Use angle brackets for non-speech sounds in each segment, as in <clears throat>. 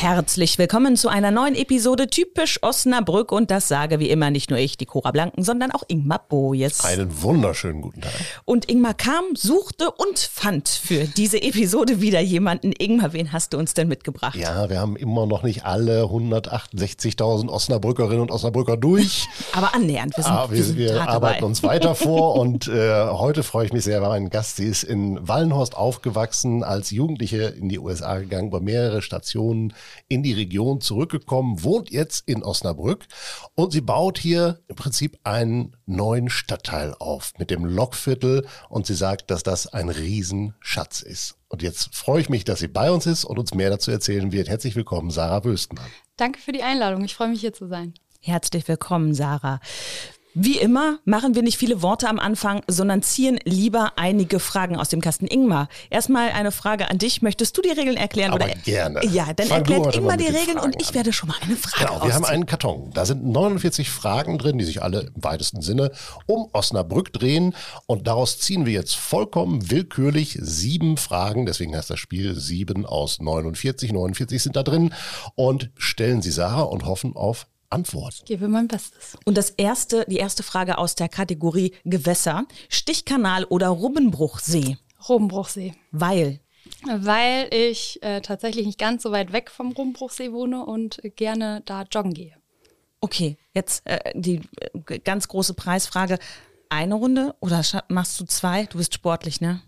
Herzlich willkommen zu einer neuen Episode Typisch Osnabrück und das sage wie immer nicht nur ich, die Cora Blanken, sondern auch Ingmar Bojes. Einen wunderschönen guten Tag. Und Ingmar kam, suchte und fand für diese Episode wieder jemanden. Ingmar, wen hast du uns denn mitgebracht? Ja, wir haben immer noch nicht alle 168.000 Osnabrückerinnen und Osnabrücker durch. <laughs> Aber annähernd. Wir, sind, ah, wir, wir, wir arbeiten uns weiter <laughs> vor und äh, heute freue ich mich sehr, weil mein Gast, sie ist in Wallenhorst aufgewachsen, als Jugendliche in die USA gegangen, über mehrere Stationen in die Region zurückgekommen, wohnt jetzt in Osnabrück und sie baut hier im Prinzip einen neuen Stadtteil auf mit dem Lokviertel und sie sagt, dass das ein Riesenschatz ist. Und jetzt freue ich mich, dass sie bei uns ist und uns mehr dazu erzählen wird. Herzlich willkommen, Sarah Wöstenmann. Danke für die Einladung. Ich freue mich hier zu sein. Herzlich willkommen, Sarah. Wie immer machen wir nicht viele Worte am Anfang, sondern ziehen lieber einige Fragen aus dem Kasten. Ingmar, erstmal eine Frage an dich. Möchtest du die Regeln erklären? Aber oder? gerne. Ja, dann Fang erklärt Ingmar die Regeln und ich werde schon mal eine Frage Genau, wir haben einen Karton. Da sind 49 Fragen drin, die sich alle im weitesten Sinne um Osnabrück drehen. Und daraus ziehen wir jetzt vollkommen willkürlich sieben Fragen. Deswegen heißt das Spiel sieben aus 49. 49 sind da drin. Und stellen sie Sarah und hoffen auf Antwort. Ich gebe mein Bestes. Und das erste, die erste Frage aus der Kategorie Gewässer. Stichkanal oder Rubbenbruchsee? Rubbenbruchsee. Weil? Weil ich äh, tatsächlich nicht ganz so weit weg vom Rubbenbruchsee wohne und gerne da joggen gehe. Okay, jetzt äh, die äh, ganz große Preisfrage. Eine Runde oder machst du zwei? Du bist sportlich, ne?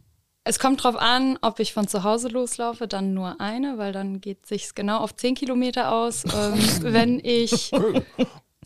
Es kommt drauf an, ob ich von zu Hause loslaufe, dann nur eine, weil dann geht sich's genau auf zehn Kilometer aus. <laughs> Ähm, wenn ich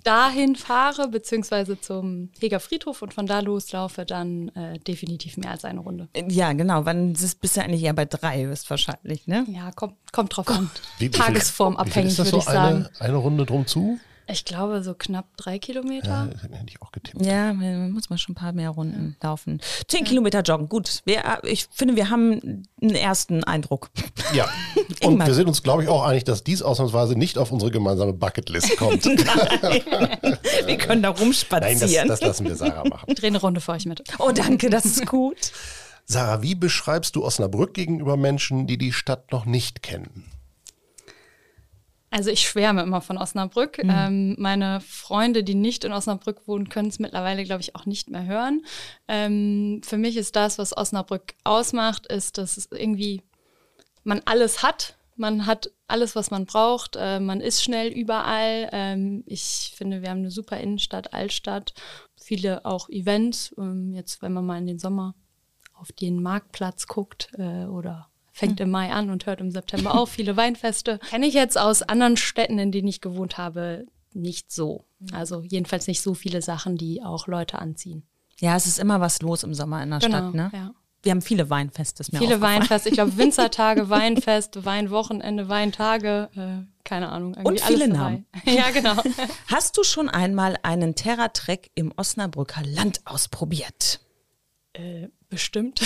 dahin fahre, beziehungsweise zum Heger Friedhof und von da loslaufe, dann äh, definitiv mehr als eine Runde. Ja, genau. Wann bist du eigentlich eher bei drei, ist wahrscheinlich, ne? Ja, kommt, kommt drauf an. Tagesformabhängig, würde ich sagen. Eine, eine Runde drum zu? Ich glaube, so knapp drei Kilometer. Ja, hätte ich auch getippt. Ja, man muss mal schon ein paar mehr Runden ja. laufen. Zehn ja. Kilometer joggen, gut. Wir, ich finde, wir haben einen ersten Eindruck. Ja, <laughs> und wir sind uns, glaube ich, auch einig, dass dies ausnahmsweise nicht auf unsere gemeinsame Bucketlist <laughs> kommt. wir können da rumspazieren. Nein, das, das lassen wir Sarah machen. Ich drehe eine Runde für euch mit. Oh, danke, das ist gut. Sarah, wie beschreibst du Osnabrück gegenüber Menschen, die die Stadt noch nicht kennen? Also ich schwärme immer von Osnabrück. Mhm. Ähm, meine Freunde, die nicht in Osnabrück wohnen, können es mittlerweile, glaube ich, auch nicht mehr hören. Ähm, für mich ist das, was Osnabrück ausmacht, ist, dass es irgendwie man alles hat. Man hat alles, was man braucht. Äh, man ist schnell überall. Ähm, ich finde, wir haben eine super Innenstadt, Altstadt, viele auch Events. Ähm, jetzt, wenn man mal in den Sommer auf den Marktplatz guckt äh, oder fängt im Mai an und hört im September auf. Viele Weinfeste. <laughs> Kenne ich jetzt aus anderen Städten, in denen ich gewohnt habe, nicht so. Also jedenfalls nicht so viele Sachen, die auch Leute anziehen. Ja, es ist immer was los im Sommer in der genau, Stadt, ne? Ja. Wir haben viele Weinfeste, ist mir Viele Weinfeste, ich glaube <laughs> Winzertage, Weinfest, Weinwochenende, Weintage, äh, keine Ahnung. Und viele Namen. <laughs> ja, genau. Hast du schon einmal einen Terra-Trek im Osnabrücker Land ausprobiert? Äh, bestimmt.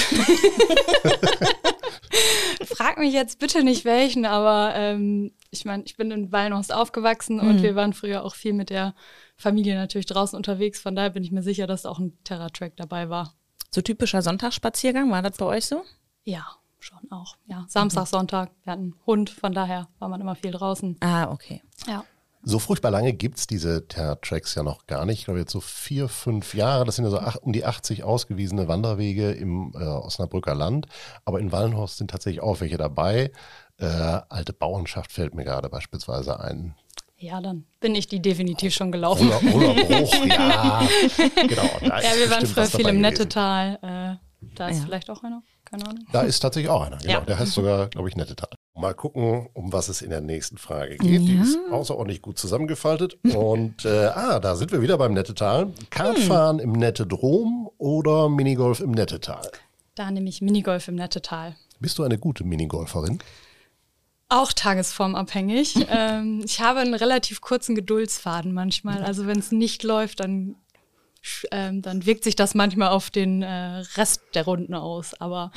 Frag mich jetzt bitte nicht welchen, aber ähm, ich meine, ich bin in Wallenhorst aufgewachsen mhm. und wir waren früher auch viel mit der Familie natürlich draußen unterwegs. Von daher bin ich mir sicher, dass auch ein Terra-Track dabei war. So typischer Sonntagsspaziergang, war das bei euch so? Ja, schon auch. Ja, Samstag, mhm. Sonntag. Wir hatten einen Hund, von daher war man immer viel draußen. Ah, okay. Ja. So furchtbar lange gibt es diese Terra-Tracks ja noch gar nicht. Ich glaube jetzt so vier, fünf Jahre. Das sind ja so ach, um die 80 ausgewiesene Wanderwege im äh, Osnabrücker Land. Aber in Wallenhorst sind tatsächlich auch welche dabei. Äh, alte Bauernschaft fällt mir gerade beispielsweise ein. Ja, dann bin ich die definitiv schon gelaufen. Oder, oder Bruch, <laughs> ja. Genau. ja, wir waren früher viel im Nettetal. Äh, da ist ja. vielleicht auch einer. Keine Ahnung. Da ist tatsächlich auch einer. Genau. Ja. Der heißt sogar, glaube ich, Nettetal. Mal gucken, um was es in der nächsten Frage geht. Ja. Die ist außerordentlich gut zusammengefaltet. Und äh, ah, da sind wir wieder beim Nettetal. Kartfahren hm. im Nettedrom oder Minigolf im Nettetal? Da nehme ich Minigolf im Nettetal. Bist du eine gute Minigolferin? Auch tagesformabhängig. <laughs> ähm, ich habe einen relativ kurzen Geduldsfaden manchmal. Also wenn es nicht läuft, dann ähm, dann wirkt sich das manchmal auf den äh, Rest der Runden aus. Aber,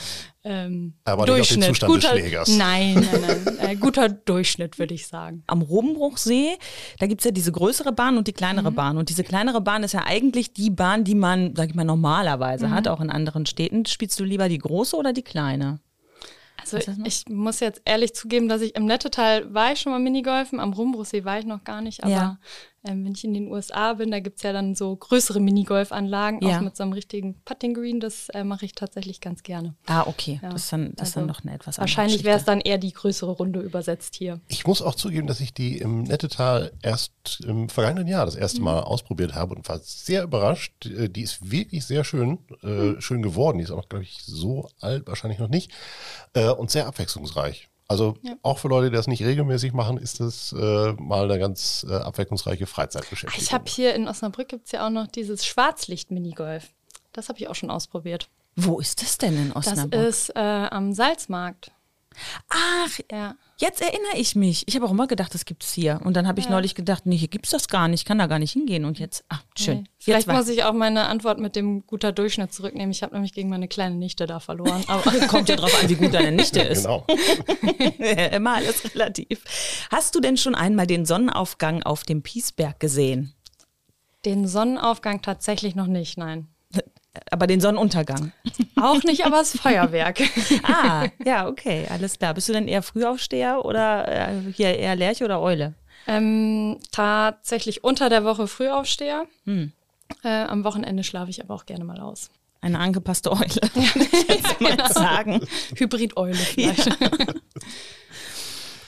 ähm, aber Durchschnitt. Nicht auf den Zustand guter, des Schlägers. Nein, nein, nein. äh, guter Durchschnitt, würde ich sagen. Am Robenbruchsee, da gibt es ja diese größere Bahn und die kleinere mhm. Bahn. Und diese kleinere Bahn ist ja eigentlich die Bahn, die man, sag ich mal, normalerweise mhm. hat, auch in anderen Städten. Spielst du lieber die große oder die kleine? Also ich muss jetzt ehrlich zugeben, dass ich im Nettetal war ich schon mal Minigolfen, am Rumbruchsee war ich noch gar nicht, aber ja. Ähm, wenn ich in den USA bin, da gibt es ja dann so größere Minigolfanlagen, ja. auch mit so einem richtigen Putting Green, das äh, mache ich tatsächlich ganz gerne. Ah, okay. Ja. Das ist dann, das also dann noch eine etwas Wahrscheinlich wäre es dann eher die größere Runde übersetzt hier. Ich muss auch zugeben, dass ich die im Nettetal erst im vergangenen Jahr das erste mhm. Mal ausprobiert habe und war sehr überrascht. Äh, die ist wirklich sehr schön, äh, mhm. schön geworden. Die ist auch, glaube ich, so alt wahrscheinlich noch nicht äh, und sehr abwechslungsreich. Also ja. auch für Leute, die das nicht regelmäßig machen, ist das äh, mal eine ganz äh, abwechslungsreiche Freizeitbeschäftigung. Ich habe hier in Osnabrück gibt es ja auch noch dieses Schwarzlicht-Minigolf. Das habe ich auch schon ausprobiert. Wo ist das denn in Osnabrück? Das ist äh, am Salzmarkt. Ach, ja. jetzt erinnere ich mich. Ich habe auch immer gedacht, das gibt es hier. Und dann habe ich ja. neulich gedacht, nee, hier gibt es das gar nicht, ich kann da gar nicht hingehen. Und jetzt, ach, schön. Nee. Vielleicht muss ich auch meine Antwort mit dem guter Durchschnitt zurücknehmen. Ich habe nämlich gegen meine kleine Nichte da verloren. <laughs> Aber kommt ja drauf an, wie gut deine Nichte ist. Genau. <laughs> immer alles relativ. Hast du denn schon einmal den Sonnenaufgang auf dem Piesberg gesehen? Den Sonnenaufgang tatsächlich noch nicht, nein aber den Sonnenuntergang. Auch nicht, aber das Feuerwerk. <laughs> ah, ja, okay, alles klar. Bist du denn eher Frühaufsteher oder äh, hier eher Lerche oder Eule? Ähm, tatsächlich unter der Woche Frühaufsteher. Hm. Äh, am Wochenende schlafe ich aber auch gerne mal aus. Eine angepasste Eule, <laughs> ich jetzt <laughs> mal genau. sagen. Hybrid-Eule vielleicht. Ja.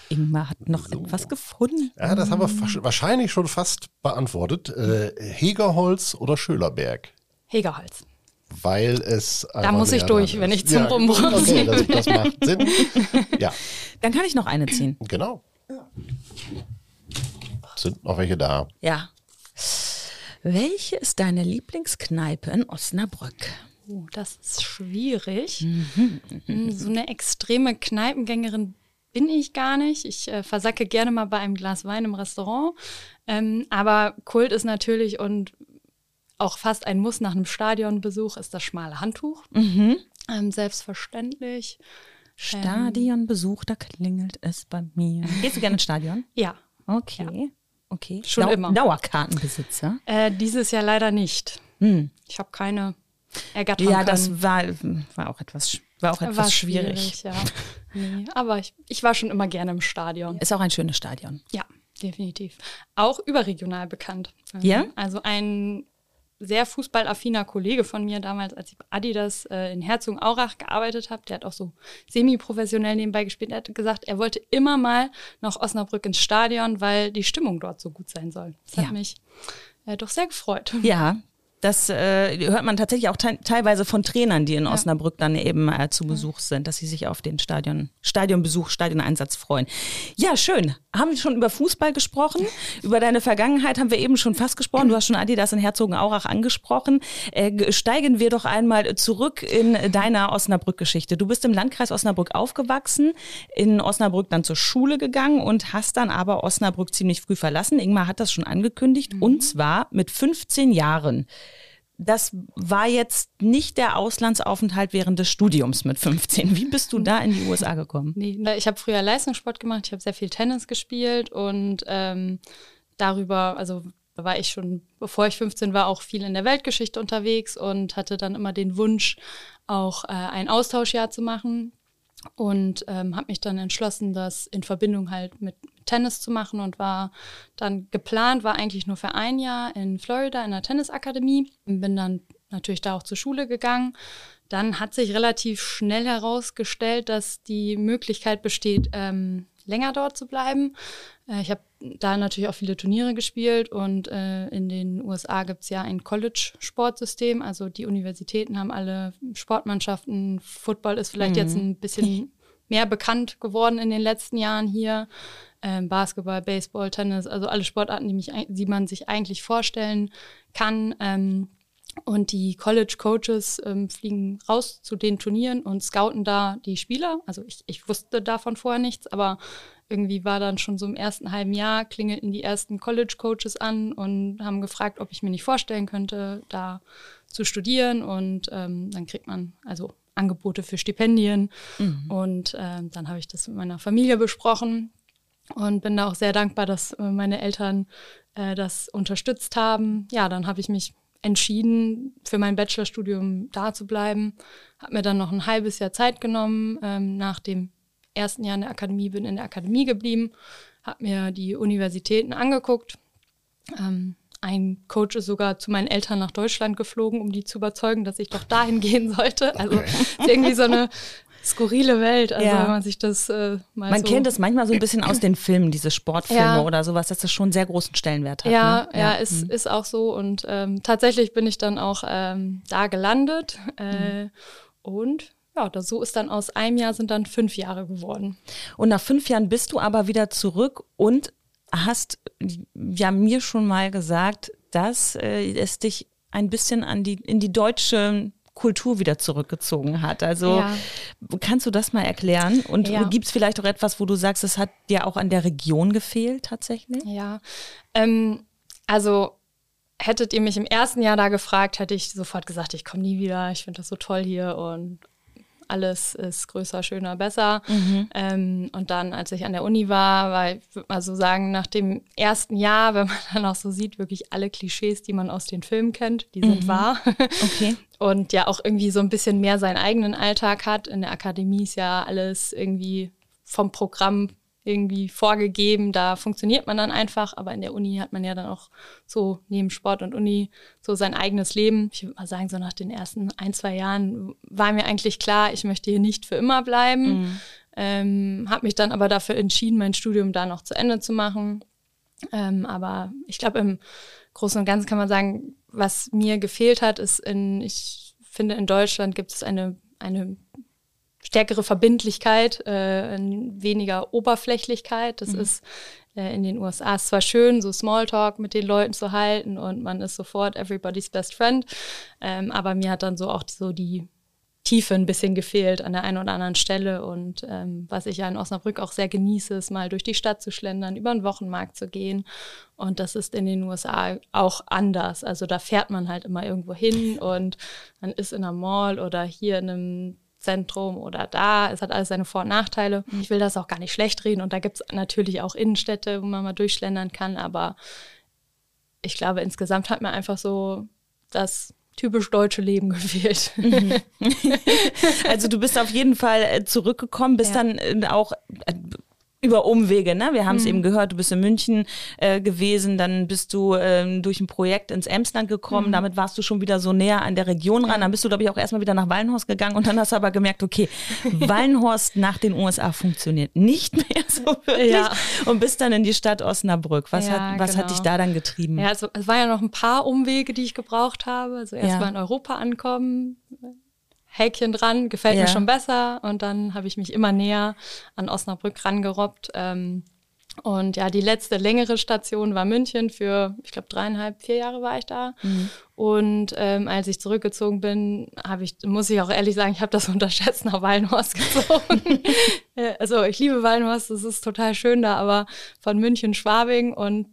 Ingmar hat noch so. etwas gefunden. Ja, das haben wir wahrscheinlich schon fast beantwortet. Äh, Hegerholz oder Schölerberg? Hegerholz weil es. Da muss ich durch, wenn ich zum ja, Rumbruch Okay, das, das, macht Sinn. <laughs> Ja. Dann kann ich noch eine ziehen. Genau. Sind noch welche da? Ja. Welche ist deine Lieblingskneipe in Osnabrück? Oh, das ist schwierig. Mhm. Hm, so eine extreme Kneipengängerin bin ich gar nicht. Ich äh, versacke gerne mal bei einem Glas Wein im Restaurant. Ähm, aber Kult ist natürlich und auch fast ein Muss nach einem Stadionbesuch ist das schmale Handtuch. Mhm. Ähm, selbstverständlich. Stadionbesuch, da klingelt es bei mir. <laughs> Gehst du gerne ins Stadion? Ja. Okay. Ja. Okay. Schon Dau immer. Dauerkartenbesitzer? Äh, dieses Jahr leider nicht. Hm. Ich habe keine ergattern Ja, das war, war auch etwas, war auch etwas war schwierig. schwierig. ja. <laughs> nee, aber ich, ich war schon immer gerne im Stadion. Ist auch ein schönes Stadion. Ja, definitiv. Auch überregional bekannt. Ja? Also ein sehr fußballaffiner Kollege von mir damals, als ich bei Adidas äh, in Herzogenaurach gearbeitet habe, der hat auch so semi-professionell nebenbei gespielt, der hat gesagt, er wollte immer mal nach Osnabrück ins Stadion, weil die Stimmung dort so gut sein soll. Das ja. hat mich äh, doch sehr gefreut. Ja, das äh, hört man tatsächlich auch te teilweise von Trainern, die in. Osnabrück dann eben äh, zu Besuch sind, dass sie sich auf den Stadion, Stadionbesuch, Stadioneinsatz freuen. Ja, schön. Haben wir schon über Fußball gesprochen? <laughs> über deine Vergangenheit haben wir eben schon fast gesprochen. Du hast schon Adidas in Herzogenaurach angesprochen. Äh, steigen wir doch einmal zurück in deiner Osnabrück-Geschichte. Du bist im Landkreis Osnabrück aufgewachsen, in Osnabrück dann zur Schule gegangen und hast dann aber Osnabrück ziemlich früh verlassen. Ingmar hat das schon angekündigt. Mhm. Und zwar mit 15 Jahren das war jetzt nicht der Auslandsaufenthalt während des Studiums mit 15. Wie bist du da in die USA gekommen? Nee, ich habe früher Leistungssport gemacht, ich habe sehr viel Tennis gespielt und ähm, darüber, also war ich schon, bevor ich 15 war, auch viel in der Weltgeschichte unterwegs und hatte dann immer den Wunsch, auch äh, ein Austauschjahr zu machen und ähm, habe mich dann entschlossen, das in Verbindung halt mit Tennis zu machen und war dann geplant, war eigentlich nur für ein Jahr in Florida in der Tennisakademie. Bin dann natürlich da auch zur Schule gegangen. Dann hat sich relativ schnell herausgestellt, dass die Möglichkeit besteht, ähm, länger dort zu bleiben. Äh, ich habe da natürlich auch viele Turniere gespielt und äh, in den USA gibt es ja ein College-Sportsystem. Also die Universitäten haben alle Sportmannschaften. Football ist vielleicht mhm. jetzt ein bisschen <laughs> mehr bekannt geworden in den letzten Jahren hier. Ähm, Basketball, Baseball, Tennis, also alle Sportarten, die, mich, die man sich eigentlich vorstellen kann. Ähm, und die College Coaches ähm, fliegen raus zu den Turnieren und scouten da die Spieler. Also ich, ich wusste davon vorher nichts, aber irgendwie war dann schon so im ersten halben Jahr, klingelten die ersten College-Coaches an und haben gefragt, ob ich mir nicht vorstellen könnte, da zu studieren. Und ähm, dann kriegt man also Angebote für Stipendien. Mhm. Und ähm, dann habe ich das mit meiner Familie besprochen und bin da auch sehr dankbar, dass äh, meine Eltern äh, das unterstützt haben. Ja, dann habe ich mich entschieden, für mein Bachelorstudium da zu bleiben. Habe mir dann noch ein halbes Jahr Zeit genommen. Ähm, nach dem ersten Jahr in der Akademie bin in der Akademie geblieben, habe mir die Universitäten angeguckt. Ähm, ein Coach ist sogar zu meinen Eltern nach Deutschland geflogen, um die zu überzeugen, dass ich doch dahin gehen sollte. Also okay. irgendwie so eine <laughs> skurrile Welt, also ja. wenn man sich das äh, mal Man so kennt es manchmal so ein bisschen aus den Filmen, diese Sportfilme ja. oder sowas, dass das schon einen sehr großen Stellenwert hat. Ja, ne? ja, ist, mhm. ist auch so. Und ähm, tatsächlich bin ich dann auch ähm, da gelandet. Äh, mhm. Und ja, das, so ist dann aus einem Jahr sind dann fünf Jahre geworden. Und nach fünf Jahren bist du aber wieder zurück und hast ja mir schon mal gesagt, dass äh, es dich ein bisschen an die, in die deutsche Kultur wieder zurückgezogen hat. Also ja. kannst du das mal erklären? Und ja. gibt es vielleicht auch etwas, wo du sagst, es hat dir auch an der Region gefehlt tatsächlich? Ja, ähm, also hättet ihr mich im ersten Jahr da gefragt, hätte ich sofort gesagt, ich komme nie wieder, ich finde das so toll hier und alles ist größer, schöner, besser. Mhm. Ähm, und dann, als ich an der Uni war, war, ich würde mal so sagen, nach dem ersten Jahr, wenn man <laughs> dann auch so sieht, wirklich alle Klischees, die man aus den Filmen kennt, die sind mhm. wahr. <laughs> Okay. Und ja auch irgendwie so ein bisschen mehr seinen eigenen Alltag hat. In der Akademie ist ja alles irgendwie vom Programm irgendwie vorgegeben, da funktioniert man dann einfach, aber in der Uni hat man ja dann auch so neben Sport und Uni so sein eigenes Leben. Ich würde mal sagen, so nach den ersten ein, zwei Jahren war mir eigentlich klar, ich möchte hier nicht für immer bleiben. Mhm. Ähm, habe mich dann aber dafür entschieden, mein Studium da noch zu Ende zu machen. Ähm, aber ich glaube, im Großen und Ganzen kann man sagen, was mir gefehlt hat, ist in, ich finde, in Deutschland gibt es eine, eine stärkere Verbindlichkeit, äh, weniger Oberflächlichkeit. Das mhm. ist äh, in den USA zwar schön, so Smalltalk mit den Leuten zu halten und man ist sofort everybody's best friend, ähm, aber mir hat dann so auch so die Tiefe ein bisschen gefehlt an der einen oder anderen Stelle. Und ähm, was ich ja in Osnabrück auch sehr genieße, ist mal durch die Stadt zu schlendern, über den Wochenmarkt zu gehen. Und das ist in den USA auch anders. Also da fährt man halt immer irgendwo hin und man ist in einer Mall oder hier in einem Zentrum oder da. Es hat alles seine Vor- und Nachteile. Ich will das auch gar nicht schlecht reden. Und da gibt es natürlich auch Innenstädte, wo man mal durchschlendern kann. Aber ich glaube, insgesamt hat mir einfach so das typisch deutsche Leben <laughs> gefehlt. Mhm. <laughs> Also du bist auf jeden Fall äh, zurückgekommen, bist ja. dann äh, auch äh, über Umwege, ne? Wir haben es mhm. eben gehört, du bist in München äh, gewesen, dann bist du ähm, durch ein Projekt ins Emsland gekommen, mhm. damit warst du schon wieder so näher an der Region ran. Dann bist du, glaube ich, auch erstmal wieder nach Wallenhorst gegangen und dann hast du aber gemerkt, okay, <laughs> Wallenhorst nach den USA funktioniert nicht mehr so wirklich ja. und bist dann in die Stadt Osnabrück. Was, ja, hat, was genau. hat dich da dann getrieben? Ja, also es waren ja noch ein paar Umwege, die ich gebraucht habe. Also erstmal ja. in Europa ankommen, Häkchen dran, gefällt ja. mir schon besser. Und dann habe ich mich immer näher an Osnabrück rangerobbt. Ähm, und ja, die letzte längere Station war München für, ich glaube, dreieinhalb, vier Jahre war ich da. Mhm. Und ähm, als ich zurückgezogen bin, habe ich, muss ich auch ehrlich sagen, ich habe das <laughs> unterschätzt nach Wallenhorst <laughs> gezogen. <laughs> Äh, also ich liebe Wallenhorst, es ist total schön da, aber von München, Schwabing und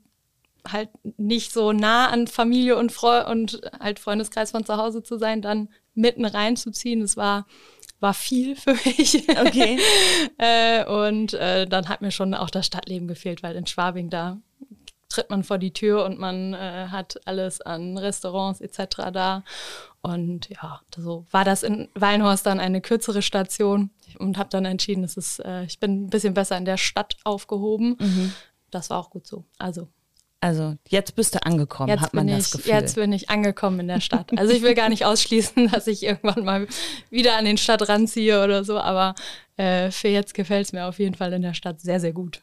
halt nicht so nah an Familie und, Freu und halt Freundeskreis von zu Hause zu sein, dann mitten reinzuziehen. Das war, war viel <laughs> für mich. Okay. <laughs> äh, und äh, dann hat mir schon auch das Stadtleben gefehlt, weil in Schwabing da tritt man vor die Tür und man äh, hat alles an Restaurants etc. da. Und ja, so war das in Weinhorst dann eine kürzere Station und habe dann entschieden, es, äh, ich bin ein bisschen besser in der Stadt aufgehoben. Mhm. Das war auch gut so. Also also jetzt bist du angekommen, jetzt hat man das ich, Gefühl. Jetzt bin ich angekommen in der Stadt. Also ich will gar nicht ausschließen, <laughs> dass ich irgendwann mal wieder an den Stadt ranziehe oder so, aber äh, für jetzt gefällt es mir auf jeden Fall in der Stadt sehr, sehr gut.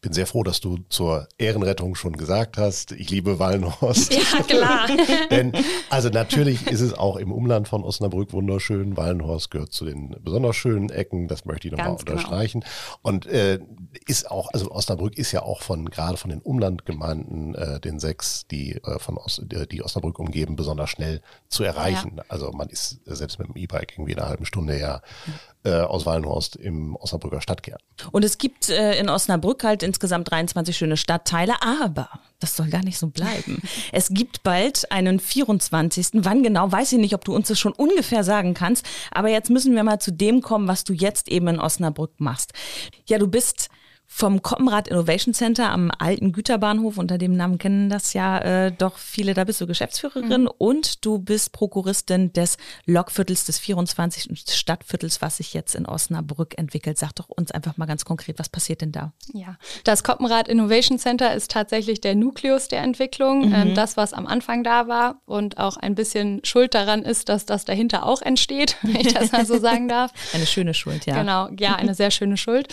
Ich bin sehr froh, dass du zur Ehrenrettung schon gesagt hast, ich liebe Wallenhorst. Ja, klar. <laughs> Denn, also natürlich ist es auch im Umland von Osnabrück wunderschön. Wallenhorst gehört zu den besonders schönen Ecken, das möchte ich nochmal genau. unterstreichen. Genau. Und äh, ist auch, also Osnabrück ist ja auch von, gerade von den Umlandgemeinden, äh, den sechs, die äh, von Os, die Osnabrück umgeben, besonders schnell zu erreichen. Ja. Also man ist selbst mit dem E-Bike irgendwie in einer halben Stunde ja äh, aus Wallenhorst im Osnabrücker Stadtkern. Und es gibt äh, in Osnabrück halt insgesamt 23 schöne Stadtteile, aber das soll gar nicht so bleiben. <laughs> es gibt bald einen 24. Wann genau, weiß ich nicht, ob du uns das schon ungefähr sagen kannst, aber jetzt müssen wir mal zu dem kommen, was du jetzt eben in Osnabrück machst. Ja, du bist vom Koppenrad Innovation Center am alten Güterbahnhof, unter dem Namen kennen das ja äh, doch viele, da bist du Geschäftsführerin mhm. und du bist Prokuristin des Lokviertels des 24. Stadtviertels, was sich jetzt in Osnabrück entwickelt. Sag doch uns einfach mal ganz konkret, was passiert denn da? Ja, das Koppenrad Innovation Center ist tatsächlich der Nukleus der Entwicklung, mhm. ähm, das, was am Anfang da war und auch ein bisschen Schuld daran ist, dass das dahinter auch entsteht, wenn ich das mal so <laughs> sagen darf. Eine schöne Schuld, ja. Genau, ja, eine sehr schöne Schuld.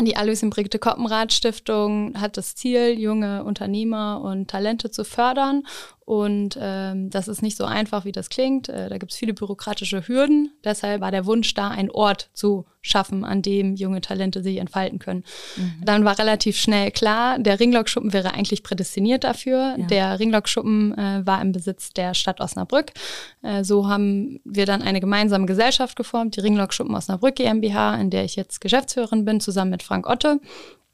Die Alois Brigitte Koppenrad Stiftung hat das Ziel, junge Unternehmer und Talente zu fördern und ähm, das ist nicht so einfach, wie das klingt. Äh, da gibt es viele bürokratische Hürden. Deshalb war der Wunsch da, einen Ort zu schaffen, an dem junge Talente sich entfalten können. Mhm. Dann war relativ schnell klar, der Ringlockschuppen wäre eigentlich prädestiniert dafür. Ja. Der Ringlockschuppen äh, war im Besitz der Stadt Osnabrück. Äh, so haben wir dann eine gemeinsame Gesellschaft geformt, die Ringlockschuppen Osnabrück GmbH, in der ich jetzt Geschäftsführerin bin, zusammen mit Frank Otte.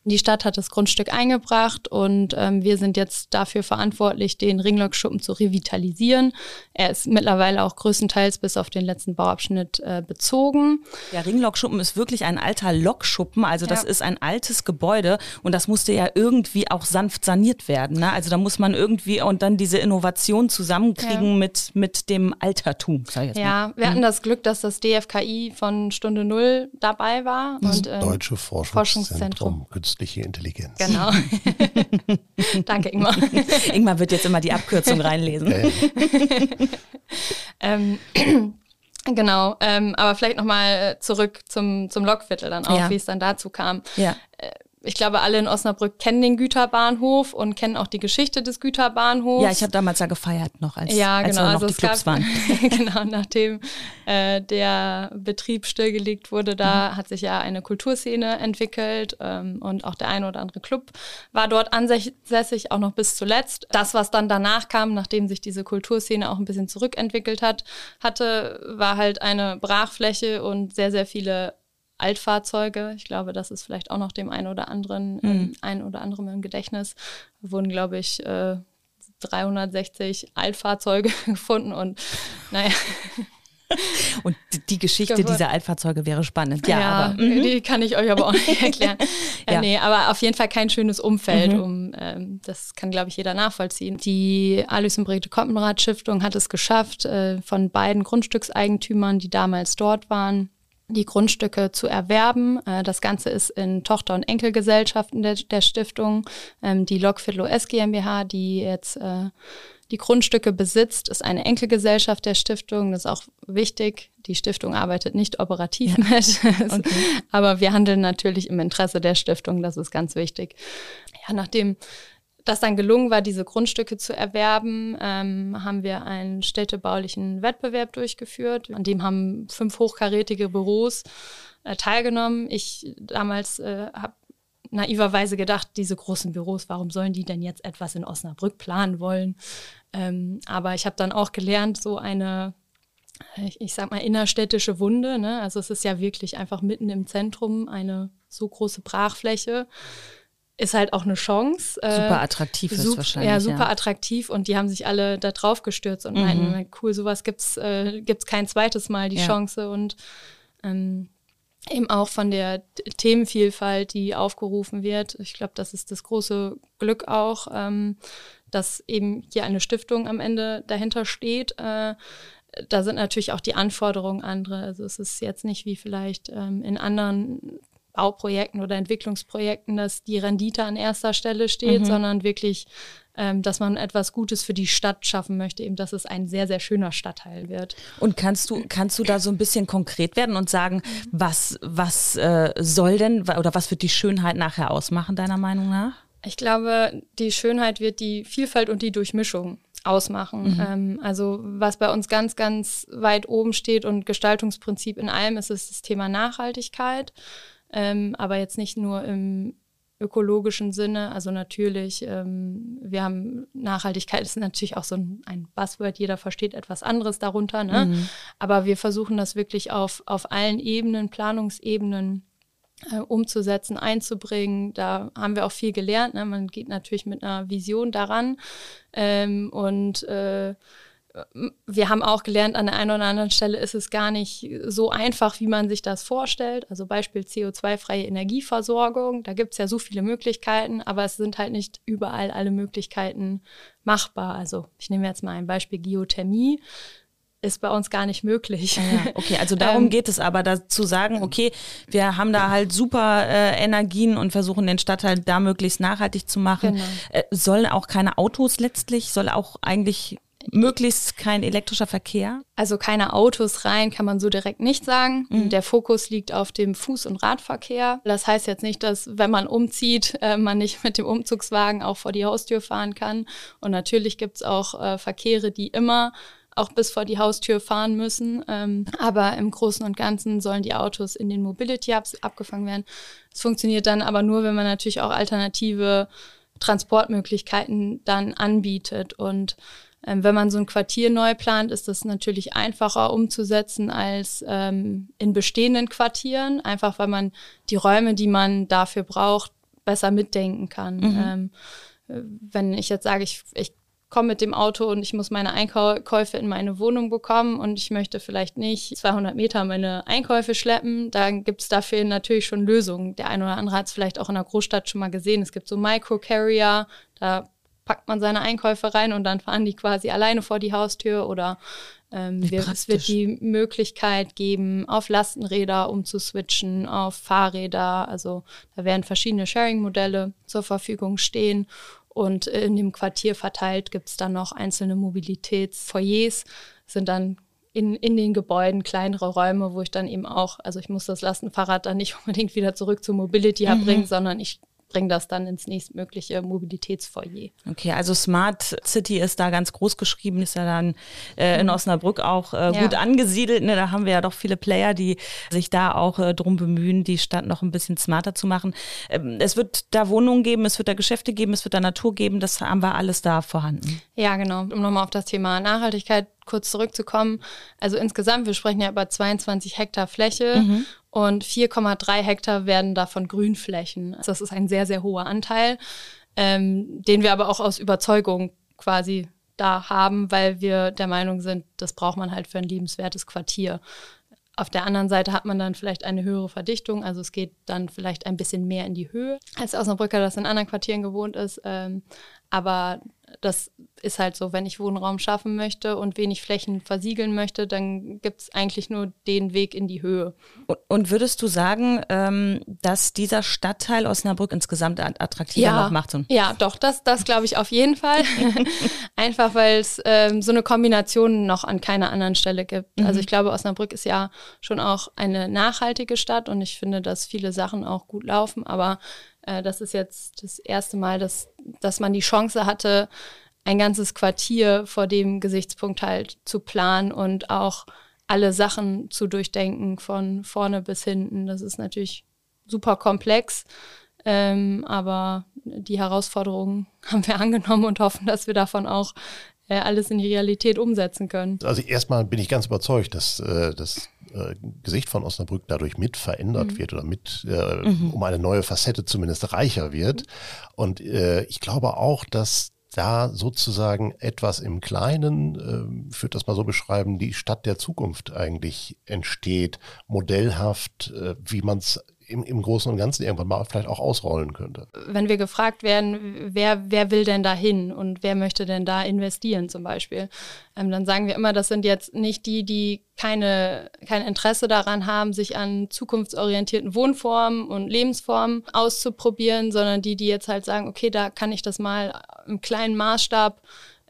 Die Stadt hat das Grundstück eingebracht und ähm, wir sind jetzt dafür verantwortlich, den Ringlockschuppen zu revitalisieren. Er ist mittlerweile auch größtenteils bis auf den letzten Bauabschnitt äh, bezogen. Der Ringlockschuppen ist wirklich ein alter Lokschuppen, also das ja. ist ein altes Gebäude und das musste ja irgendwie auch sanft saniert werden. Ne? Also da muss man irgendwie und dann diese Innovation zusammenkriegen ja. mit, mit dem Altertum. Sag ich jetzt ja, mal. wir hatten mhm. das Glück, dass das DFKI von Stunde Null dabei war. Das und, ähm, Deutsche Forschungszentrum. Forschungszentrum künstliche Intelligenz. Genau. <laughs> Danke, Ingmar. <laughs> Ingmar wird jetzt immer die Abkürzung reinlesen. <laughs> ähm, <clears throat> genau, ähm, aber vielleicht nochmal zurück zum, zum Lokviertel dann auch, ja. wie es dann dazu kam. Ja. Äh, ich glaube, alle in Osnabrück kennen den Güterbahnhof und kennen auch die Geschichte des Güterbahnhofs. Ja, ich habe damals da gefeiert noch, als, ja, genau, als noch also die Clubs gab, waren. <laughs> genau, nachdem äh, der Betrieb stillgelegt wurde, da mhm. hat sich ja eine Kulturszene entwickelt ähm, und auch der eine oder andere Club war dort ansässig, auch noch bis zuletzt. Das, was dann danach kam, nachdem sich diese Kulturszene auch ein bisschen zurückentwickelt hat, hatte, war halt eine Brachfläche und sehr, sehr viele Altfahrzeuge. Ich glaube, das ist vielleicht auch noch dem einen oder anderen, mhm. ähm, ein oder anderem im Gedächtnis. Wurden, glaube ich, äh, 360 Altfahrzeuge <laughs> gefunden und naja. <laughs> Und die Geschichte dieser Altfahrzeuge wäre spannend. Ja, ja aber, mhm. die kann ich euch aber auch nicht <laughs> erklären. ja, ja. Nee, aber auf jeden Fall kein schönes Umfeld. Mhm. Um, ähm, das kann, glaube ich, jeder nachvollziehen. Die Alois und Brigitte Koppenrad Stiftung hat es geschafft, äh, von beiden Grundstückseigentümern, die damals dort waren, die Grundstücke zu erwerben. Äh, das Ganze ist in Tochter- und Enkelgesellschaften der, der Stiftung. Ähm, die Lockviertel OS GmbH, die jetzt äh, die Grundstücke besitzt, ist eine Enkelgesellschaft der Stiftung. Das ist auch wichtig. Die Stiftung arbeitet nicht operativ ja. mit, <laughs> okay. <laughs> aber wir handeln natürlich im Interesse der Stiftung. Das ist ganz wichtig. Ja, nachdem das dann gelungen war, diese Grundstücke zu erwerben, ähm, haben wir einen städtebaulichen Wettbewerb durchgeführt. An dem haben fünf hochkarätige Büros äh, teilgenommen. Ich damals äh, habe naiverweise gedacht, diese großen Büros, warum sollen die denn jetzt etwas in Osnabrück planen wollen? Ähm, aber ich habe dann auch gelernt, so eine ich, ich sag mal, innerstädtische Wunde. Ne? Also es ist ja wirklich einfach mitten im Zentrum eine so große Brachfläche ist halt auch eine Chance. Äh, super attraktiv ist wahrscheinlich. Ja, super ja. attraktiv und die haben sich alle da drauf gestürzt und mhm. meinten, cool, sowas gibt's, äh, gibt's kein zweites Mal die ja. Chance und ähm, eben auch von der Themenvielfalt, die aufgerufen wird. Ich glaube, das ist das große Glück auch, ähm, dass eben hier eine Stiftung am Ende dahinter steht. Äh, da sind natürlich auch die Anforderungen andere. Also es ist jetzt nicht wie vielleicht ähm, in anderen Bauprojekten oder Entwicklungsprojekten, dass die Rendite an erster Stelle steht, mhm. sondern wirklich ähm, dass man etwas Gutes für die Stadt schaffen möchte, eben dass es ein sehr, sehr schöner Stadtteil wird. Und kannst du, kannst du da so ein bisschen konkret werden und sagen, was, was äh, soll denn oder was wird die Schönheit nachher ausmachen, deiner Meinung nach? Ich glaube, die Schönheit wird die Vielfalt und die Durchmischung ausmachen. Mhm. Ähm, also was bei uns ganz, ganz weit oben steht und Gestaltungsprinzip in allem ist, ist das Thema Nachhaltigkeit. Ähm, aber jetzt nicht nur im ökologischen Sinne. Also natürlich, ähm, wir haben Nachhaltigkeit ist natürlich auch so ein, ein, Buzzword, jeder versteht etwas anderes darunter. Ne? Mhm. Aber wir versuchen das wirklich auf, auf allen Ebenen, Planungsebenen äh, umzusetzen, einzubringen. Da haben wir auch viel gelernt. Ne? Man geht natürlich mit einer Vision daran. Ähm, und äh, wir haben auch gelernt, an der einen oder anderen Stelle ist es gar nicht so einfach, wie man sich das vorstellt. Also Beispiel CO2-freie Energieversorgung. Da gibt es ja so viele Möglichkeiten, aber es sind halt nicht überall alle Möglichkeiten machbar. Also ich nehme jetzt mal ein Beispiel Geothermie ist bei uns gar nicht möglich. Ja, okay, also <laughs> darum ähm, geht es aber, da zu sagen, okay, wir haben da halt super äh, Energien und versuchen den Stadtteil da möglichst nachhaltig zu machen. Genau. Äh, sollen auch keine Autos letztlich, soll auch eigentlich möglichst kein elektrischer Verkehr? Also keine Autos rein, kann man so direkt nicht sagen. Mhm. Der Fokus liegt auf dem Fuß- und Radverkehr. Das heißt jetzt nicht, dass wenn man umzieht, äh, man nicht mit dem Umzugswagen auch vor die Haustür fahren kann. Und natürlich gibt es auch äh, Verkehre, die immer auch bis vor die Haustür fahren müssen. Ähm, aber im Großen und Ganzen sollen die Autos in den Mobility Hubs abgefangen werden. Es funktioniert dann aber nur, wenn man natürlich auch alternative Transportmöglichkeiten dann anbietet. Und wenn man so ein Quartier neu plant, ist das natürlich einfacher umzusetzen als ähm, in bestehenden Quartieren, einfach weil man die Räume, die man dafür braucht, besser mitdenken kann. Mhm. Ähm, äh, wenn ich jetzt sage, ich, ich komme mit dem Auto und ich muss meine Einkäufe in meine Wohnung bekommen und ich möchte vielleicht nicht 200 Meter meine Einkäufe schleppen, dann gibt es dafür natürlich schon Lösungen. Der eine oder andere hat es vielleicht auch in der Großstadt schon mal gesehen. Es gibt so Micro-Carrier, da packt man seine Einkäufe rein und dann fahren die quasi alleine vor die Haustür oder ähm, wir, es wird die Möglichkeit geben, auf Lastenräder umzuswitchen, auf Fahrräder. Also da werden verschiedene Sharing-Modelle zur Verfügung stehen. Und in dem Quartier verteilt gibt es dann noch einzelne Mobilitätsfoyers, sind dann in, in den Gebäuden kleinere Räume, wo ich dann eben auch, also ich muss das Lastenfahrrad dann nicht <laughs> unbedingt wieder zurück zur Mobility mhm. bringen, sondern ich bringe das dann ins nächstmögliche Mobilitätsfoyer. Okay, also Smart City ist da ganz groß geschrieben, ist ja dann äh, in mhm. Osnabrück auch äh, gut ja. angesiedelt. Ne? Da haben wir ja doch viele Player, die sich da auch äh, drum bemühen, die Stadt noch ein bisschen smarter zu machen. Ähm, es wird da Wohnungen geben, es wird da Geschäfte geben, es wird da Natur geben, das haben wir alles da vorhanden. Ja, genau. Um nochmal auf das Thema Nachhaltigkeit kurz zurückzukommen. Also insgesamt, wir sprechen ja über 22 Hektar Fläche mhm und 4,3 Hektar werden davon Grünflächen. Das ist ein sehr, sehr hoher Anteil, ähm, den wir aber auch aus Überzeugung quasi da haben, weil wir der Meinung sind, das braucht man halt für ein liebenswertes Quartier. Auf der anderen Seite hat man dann vielleicht eine höhere Verdichtung, also es geht dann vielleicht ein bisschen mehr in die Höhe, als Osnabrücker das in anderen Quartieren gewohnt ist. Ähm, aber das ist halt so, wenn ich Wohnraum schaffen möchte und wenig Flächen versiegeln möchte, dann gibt es eigentlich nur den Weg in die Höhe. Und würdest du sagen, ähm, dass dieser Stadtteil Osnabrück insgesamt attraktiver ja, noch macht? Ja, doch, das, das glaube ich auf jeden Fall. <laughs> <laughs> Einfach weil es ähm, so eine Kombination noch an keiner anderen Stelle gibt. Mhm. Also ich glaube, Osnabrück ist ja schon auch eine nachhaltige Stadt und ich finde, dass viele Sachen auch gut laufen, aber äh, das ist jetzt das erste Mal, dass, dass man die Chance hatte, ein ganzes Quartier vor dem Gesichtspunkt halt zu planen und auch alle Sachen zu durchdenken, von vorne bis hinten. Das ist natürlich super komplex, ähm, aber die Herausforderungen <laughs> haben wir angenommen und hoffen, dass wir davon auch äh, alles in die Realität umsetzen können. Also erstmal bin ich ganz überzeugt, dass äh, das äh, Gesicht von Osnabrück dadurch mit verändert mhm. wird oder mit äh, mhm. um eine neue Facette zumindest reicher wird. Und äh, ich glaube auch, dass da sozusagen etwas im Kleinen, äh, ich würde das mal so beschreiben, die Stadt der Zukunft eigentlich entsteht, modellhaft, äh, wie man es im, im Großen und Ganzen irgendwann mal vielleicht auch ausrollen könnte. Wenn wir gefragt werden, wer, wer will denn da hin und wer möchte denn da investieren zum Beispiel, ähm, dann sagen wir immer, das sind jetzt nicht die, die keine, kein Interesse daran haben, sich an zukunftsorientierten Wohnformen und Lebensformen auszuprobieren, sondern die, die jetzt halt sagen, okay, da kann ich das mal im kleinen Maßstab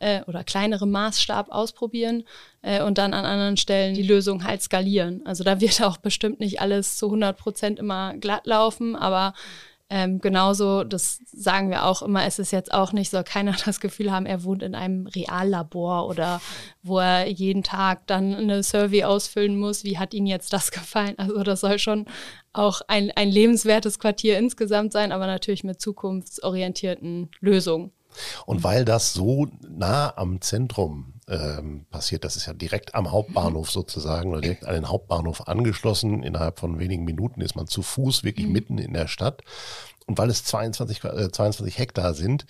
äh, oder kleinerem Maßstab ausprobieren äh, und dann an anderen Stellen die Lösung halt skalieren. Also da wird auch bestimmt nicht alles zu 100 Prozent immer glatt laufen, aber ähm, genauso, das sagen wir auch immer, es ist jetzt auch nicht, soll keiner <laughs> das Gefühl haben, er wohnt in einem Reallabor oder wo er jeden Tag dann eine Survey ausfüllen muss, wie hat Ihnen jetzt das <laughs> gefallen? Also das soll schon auch ein, ein lebenswertes Quartier insgesamt sein, aber natürlich mit zukunftsorientierten Lösungen. Und weil das so nah am Zentrum ähm, passiert, das ist ja direkt am Hauptbahnhof sozusagen oder direkt an den Hauptbahnhof angeschlossen, innerhalb von wenigen Minuten ist man zu Fuß wirklich mhm. mitten in der Stadt. Und weil es 22, äh, 22 Hektar sind,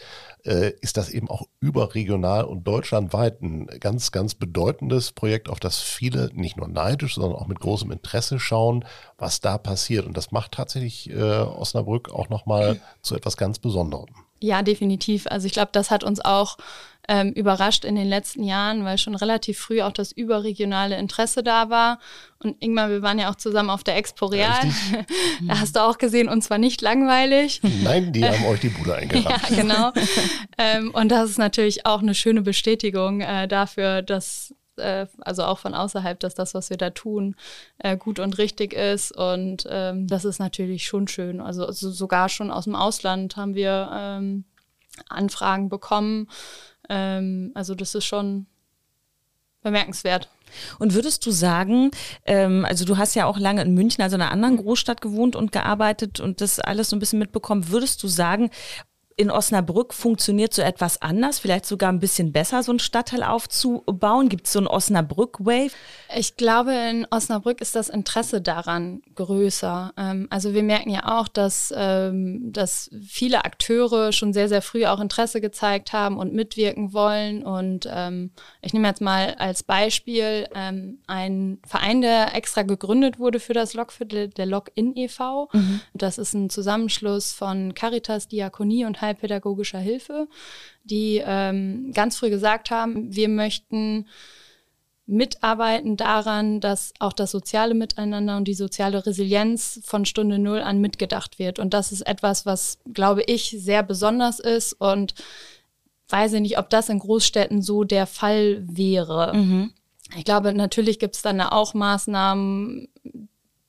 äh, ist das eben auch überregional und deutschlandweit ein ganz, ganz bedeutendes Projekt, auf das viele nicht nur neidisch, sondern auch mit großem Interesse schauen, was da passiert. Und das macht tatsächlich äh, Osnabrück auch nochmal mhm. zu etwas ganz Besonderem. Ja, definitiv. Also ich glaube, das hat uns auch ähm, überrascht in den letzten Jahren, weil schon relativ früh auch das überregionale Interesse da war. Und Ingmar, wir waren ja auch zusammen auf der Expo Real. <laughs> da hast du auch gesehen, uns war nicht langweilig. <laughs> Nein, die haben euch die Bude eingerannt. <laughs> ja, genau. ähm, und das ist natürlich auch eine schöne Bestätigung äh, dafür, dass äh, also auch von außerhalb, dass das, was wir da tun, äh, gut und richtig ist. Und ähm, das ist natürlich schon schön. Also, sogar schon aus dem Ausland haben wir ähm, Anfragen bekommen. Ähm, also das ist schon bemerkenswert. Und würdest du sagen, ähm, also du hast ja auch lange in München, also in einer anderen Großstadt gewohnt und gearbeitet und das alles so ein bisschen mitbekommen, würdest du sagen, in Osnabrück funktioniert so etwas anders, vielleicht sogar ein bisschen besser, so einen Stadtteil aufzubauen? Gibt es so einen Osnabrück-Wave? Ich glaube, in Osnabrück ist das Interesse daran größer. Ähm, also wir merken ja auch, dass, ähm, dass viele Akteure schon sehr, sehr früh auch Interesse gezeigt haben und mitwirken wollen. Und ähm, ich nehme jetzt mal als Beispiel einen Verein, der extra gegründet wurde für das Lokviertel, der Lok-In e.V. Mhm. Das ist ein Zusammenschluss von Caritas, Diakonie und Heil heilpädagogischer Hilfe, die ähm, ganz früh gesagt haben, wir möchten mitarbeiten daran, dass auch das soziale Miteinander und die soziale Resilienz von Stunde Null an mitgedacht wird. Und das ist etwas, was, glaube ich, sehr besonders ist und weiß ich nicht, ob das in Großstädten so der Fall wäre. Mhm. Ich glaube, natürlich gibt es dann auch Maßnahmen,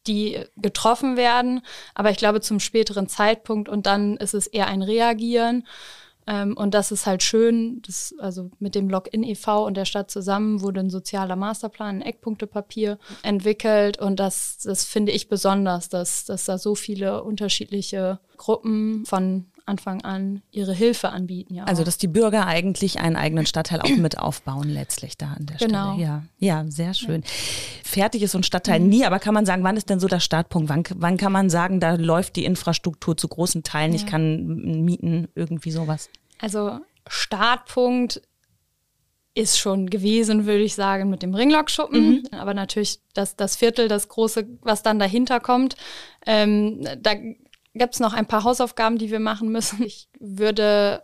die getroffen werden. Aber ich glaube, zum späteren Zeitpunkt und dann ist es eher ein Reagieren. Ähm, und das ist halt schön. Das, also mit dem Login e.V. und der Stadt zusammen wurde ein sozialer Masterplan, ein Eckpunktepapier entwickelt. Und das, das finde ich besonders, dass, dass da so viele unterschiedliche Gruppen von Anfang an ihre Hilfe anbieten. Ja also, dass die Bürger eigentlich einen eigenen Stadtteil auch mit aufbauen, letztlich da an der genau. Stelle. Ja, ja sehr schön. Ja. Fertig ist so ein Stadtteil mhm. nie, aber kann man sagen, wann ist denn so der Startpunkt? Wann, wann kann man sagen, da läuft die Infrastruktur zu großen Teilen, ja. ich kann mieten, irgendwie sowas? Also, Startpunkt ist schon gewesen, würde ich sagen, mit dem Ringlockschuppen. Mhm. Aber natürlich das, das Viertel, das große, was dann dahinter kommt, ähm, da gibt es noch ein paar Hausaufgaben, die wir machen müssen. Ich würde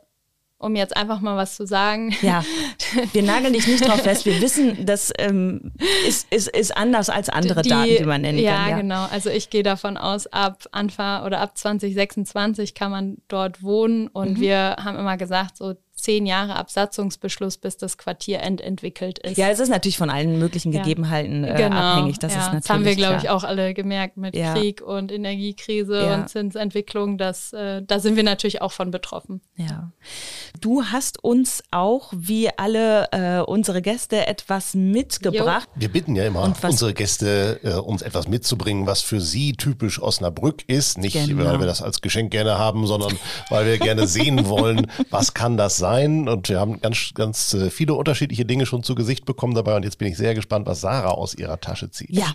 um jetzt einfach mal was zu sagen. Ja, <laughs> wir nageln dich nicht drauf fest. Wir wissen, das ähm, ist, ist, ist anders als andere die, Daten, die man nennen ja, kann. Ja, genau. Also ich gehe davon aus, ab Anfang oder ab 2026 kann man dort wohnen. Und mhm. wir haben immer gesagt, so zehn Jahre Absatzungsbeschluss, bis das Quartier endentwickelt ist. Ja, es ist natürlich von allen möglichen Gegebenheiten äh, genau. abhängig. Das, ja. ist natürlich das haben wir, glaube ich, auch alle gemerkt mit ja. Krieg und Energiekrise ja. und Zinsentwicklung. Das, äh, da sind wir natürlich auch von betroffen. Ja. Du hast uns auch, wie alle äh, unsere Gäste, etwas mitgebracht. Jo. Wir bitten ja immer unsere Gäste, äh, uns etwas mitzubringen, was für sie typisch Osnabrück ist. Nicht, genau. weil wir das als Geschenk gerne haben, sondern weil wir gerne sehen wollen, was kann das sein sein und wir haben ganz, ganz äh, viele unterschiedliche Dinge schon zu Gesicht bekommen dabei und jetzt bin ich sehr gespannt, was Sarah aus ihrer Tasche zieht. Ja,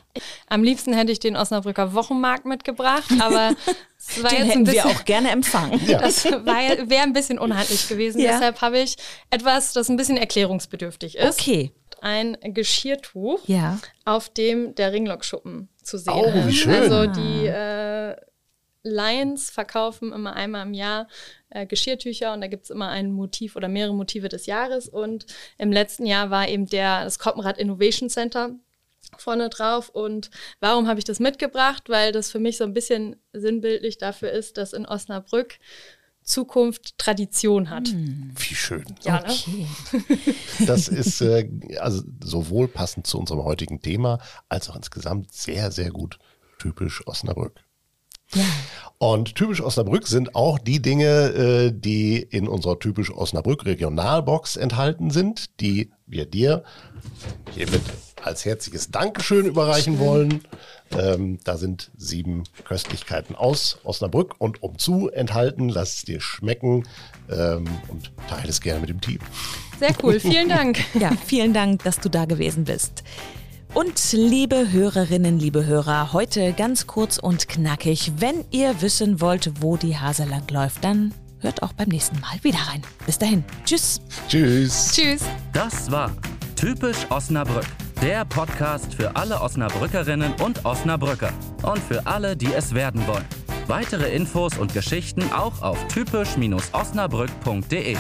am liebsten hätte ich den Osnabrücker Wochenmarkt mitgebracht, aber <laughs> den hätten wir auch gerne empfangen. Ja. Das wäre ein bisschen unhandlich gewesen. Ja. Deshalb habe ich etwas, das ein bisschen erklärungsbedürftig ist. Okay. Ein Geschirrtuch, ja. auf dem der Ringlockschuppen zu sehen oh, ist. Wie schön. Also die äh, Lions verkaufen immer einmal im Jahr äh, Geschirrtücher und da gibt es immer ein Motiv oder mehrere Motive des Jahres. Und im letzten Jahr war eben der, das Koppenrad Innovation Center vorne drauf. Und warum habe ich das mitgebracht? Weil das für mich so ein bisschen sinnbildlich dafür ist, dass in Osnabrück Zukunft Tradition hat. Hm. Wie schön. Ja, ne? okay. <laughs> Das ist äh, also sowohl passend zu unserem heutigen Thema als auch insgesamt sehr, sehr gut typisch Osnabrück. Ja. Und typisch Osnabrück sind auch die Dinge, äh, die in unserer typisch Osnabrück Regionalbox enthalten sind, die wir dir hiermit als herzliches Dankeschön überreichen wollen. Ähm, da sind sieben Köstlichkeiten aus Osnabrück und umzu enthalten. Lass es dir schmecken ähm, und teile es gerne mit dem Team. Sehr cool, vielen Dank. <laughs> ja, vielen Dank, dass du da gewesen bist. Und liebe Hörerinnen, liebe Hörer, heute ganz kurz und knackig. Wenn ihr wissen wollt, wo die Hase lang läuft, dann hört auch beim nächsten Mal wieder rein. Bis dahin. Tschüss. Tschüss. Tschüss. Das war Typisch Osnabrück, der Podcast für alle Osnabrückerinnen und Osnabrücker und für alle, die es werden wollen. Weitere Infos und Geschichten auch auf typisch-osnabrück.de.